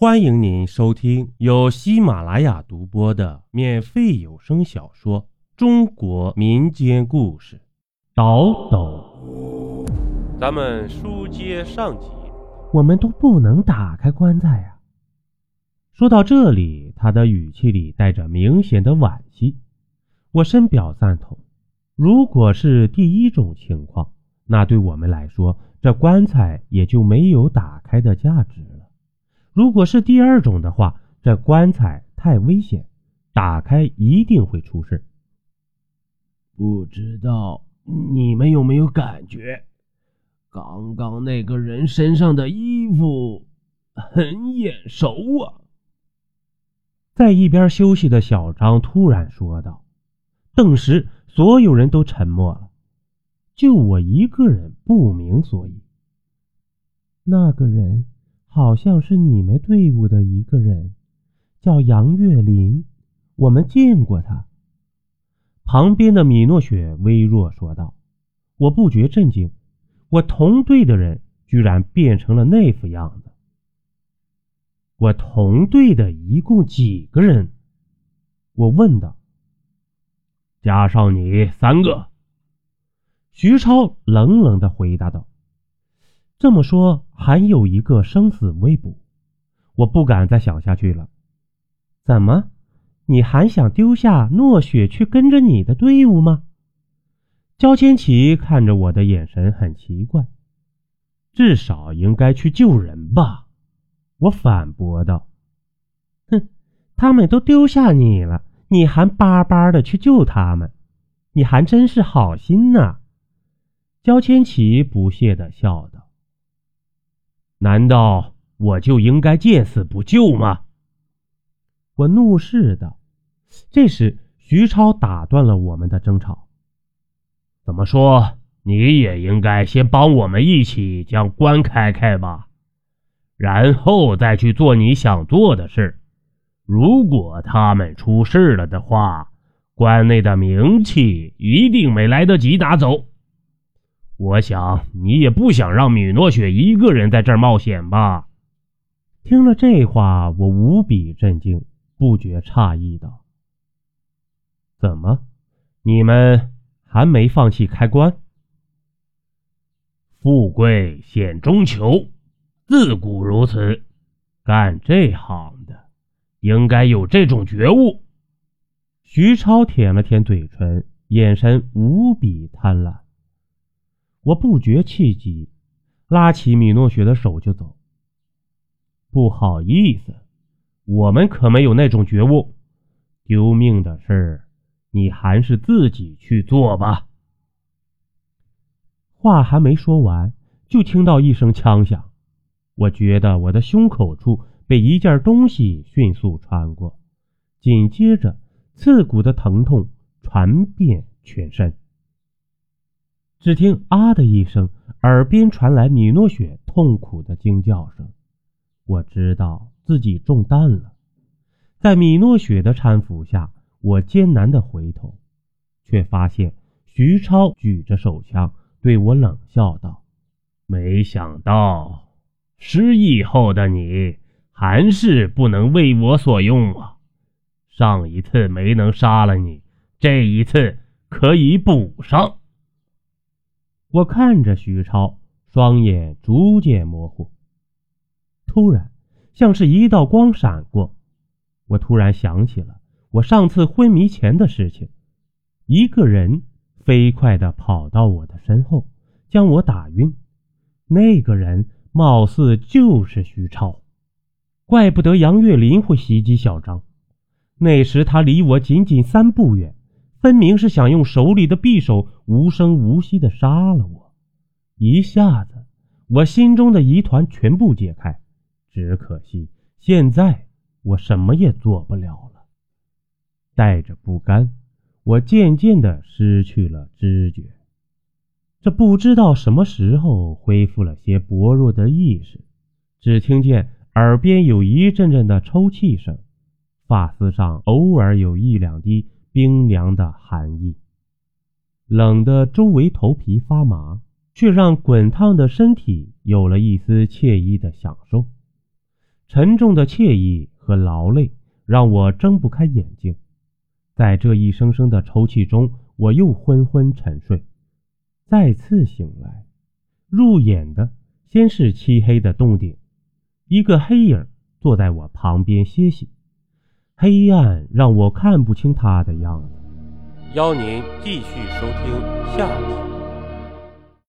欢迎您收听由喜马拉雅独播的免费有声小说《中国民间故事》，倒斗。咱们书接上集，我们都不能打开棺材啊！说到这里，他的语气里带着明显的惋惜。我深表赞同。如果是第一种情况，那对我们来说，这棺材也就没有打开的价值了。如果是第二种的话，这棺材太危险，打开一定会出事。不知道你们有没有感觉，刚刚那个人身上的衣服很眼熟啊！在一边休息的小张突然说道。顿时，所有人都沉默了，就我一个人不明所以。那个人。好像是你们队伍的一个人，叫杨月林，我们见过他。旁边的米诺雪微弱说道：“我不觉震惊，我同队的人居然变成了那副样子。我同队的一共几个人？”我问道。加上你三个。徐超冷冷的回答道。这么说，还有一个生死未卜，我不敢再想下去了。怎么，你还想丢下诺雪去跟着你的队伍吗？焦千奇看着我的眼神很奇怪。至少应该去救人吧，我反驳道。哼，他们都丢下你了，你还巴巴的去救他们，你还真是好心呐！焦千奇不屑的笑道。难道我就应该见死不救吗？我怒视道。这时，徐超打断了我们的争吵。怎么说，你也应该先帮我们一起将关开开吧，然后再去做你想做的事。如果他们出事了的话，关内的名气一定没来得及拿走。我想你也不想让米诺雪一个人在这儿冒险吧？听了这话，我无比震惊，不觉诧异道：“怎么，你们还没放弃开关？富贵险中求，自古如此。干这行的，应该有这种觉悟。”徐超舔了舔嘴唇，眼神无比贪婪。我不觉气急，拉起米诺雪的手就走。不好意思，我们可没有那种觉悟。丢命的事，你还是自己去做吧。话还没说完，就听到一声枪响。我觉得我的胸口处被一件东西迅速穿过，紧接着刺骨的疼痛传遍全身。只听“啊”的一声，耳边传来米诺雪痛苦的惊叫声。我知道自己中弹了，在米诺雪的搀扶下，我艰难地回头，却发现徐超举着手枪对我冷笑道：“没想到失忆后的你还是不能为我所用啊！上一次没能杀了你，这一次可以补上。”我看着徐超，双眼逐渐模糊。突然，像是一道光闪过，我突然想起了我上次昏迷前的事情。一个人飞快地跑到我的身后，将我打晕。那个人貌似就是徐超，怪不得杨月林会袭击小张。那时他离我仅仅三步远。分明是想用手里的匕首无声无息地杀了我，一下子，我心中的疑团全部解开。只可惜现在我什么也做不了了。带着不甘，我渐渐地失去了知觉。这不知道什么时候恢复了些薄弱的意识，只听见耳边有一阵阵的抽泣声，发丝上偶尔有一两滴。冰凉的寒意，冷得周围头皮发麻，却让滚烫的身体有了一丝惬意的享受。沉重的惬意和劳累让我睁不开眼睛，在这一声声的抽泣中，我又昏昏沉睡。再次醒来，入眼的先是漆黑的洞顶，一个黑影坐在我旁边歇息，黑暗让我看不清他的样子。邀您继续收听下集。